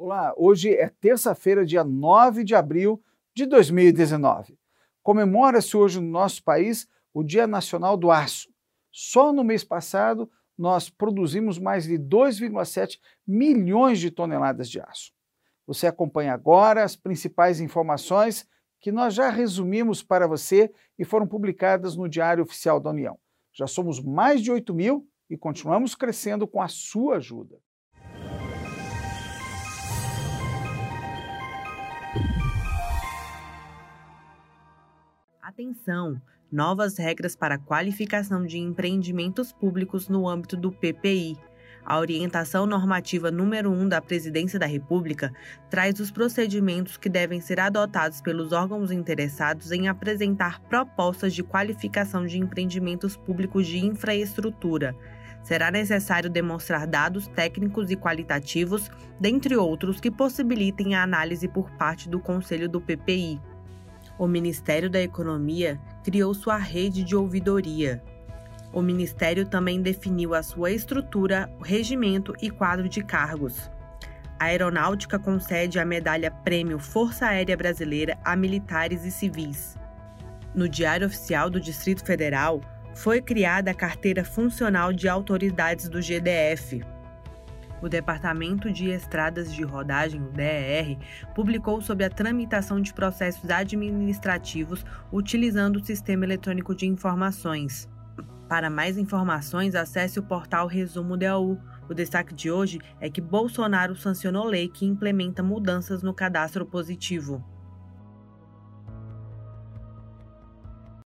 Olá, hoje é terça-feira, dia 9 de abril de 2019. Comemora-se hoje no nosso país o Dia Nacional do Aço. Só no mês passado, nós produzimos mais de 2,7 milhões de toneladas de aço. Você acompanha agora as principais informações que nós já resumimos para você e foram publicadas no Diário Oficial da União. Já somos mais de 8 mil e continuamos crescendo com a sua ajuda. Atenção! Novas regras para qualificação de empreendimentos públicos no âmbito do PPI. A orientação normativa número 1 da Presidência da República traz os procedimentos que devem ser adotados pelos órgãos interessados em apresentar propostas de qualificação de empreendimentos públicos de infraestrutura. Será necessário demonstrar dados técnicos e qualitativos, dentre outros, que possibilitem a análise por parte do Conselho do PPI o Ministério da Economia criou sua rede de ouvidoria. O Ministério também definiu a sua estrutura, regimento e quadro de cargos. A Aeronáutica concede a medalha Prêmio Força Aérea Brasileira a militares e civis. No Diário Oficial do Distrito Federal, foi criada a Carteira Funcional de Autoridades do GDF, o Departamento de Estradas de Rodagem, o DER, publicou sobre a tramitação de processos administrativos utilizando o Sistema Eletrônico de Informações. Para mais informações, acesse o portal Resumo DAU. O destaque de hoje é que Bolsonaro sancionou lei que implementa mudanças no cadastro positivo.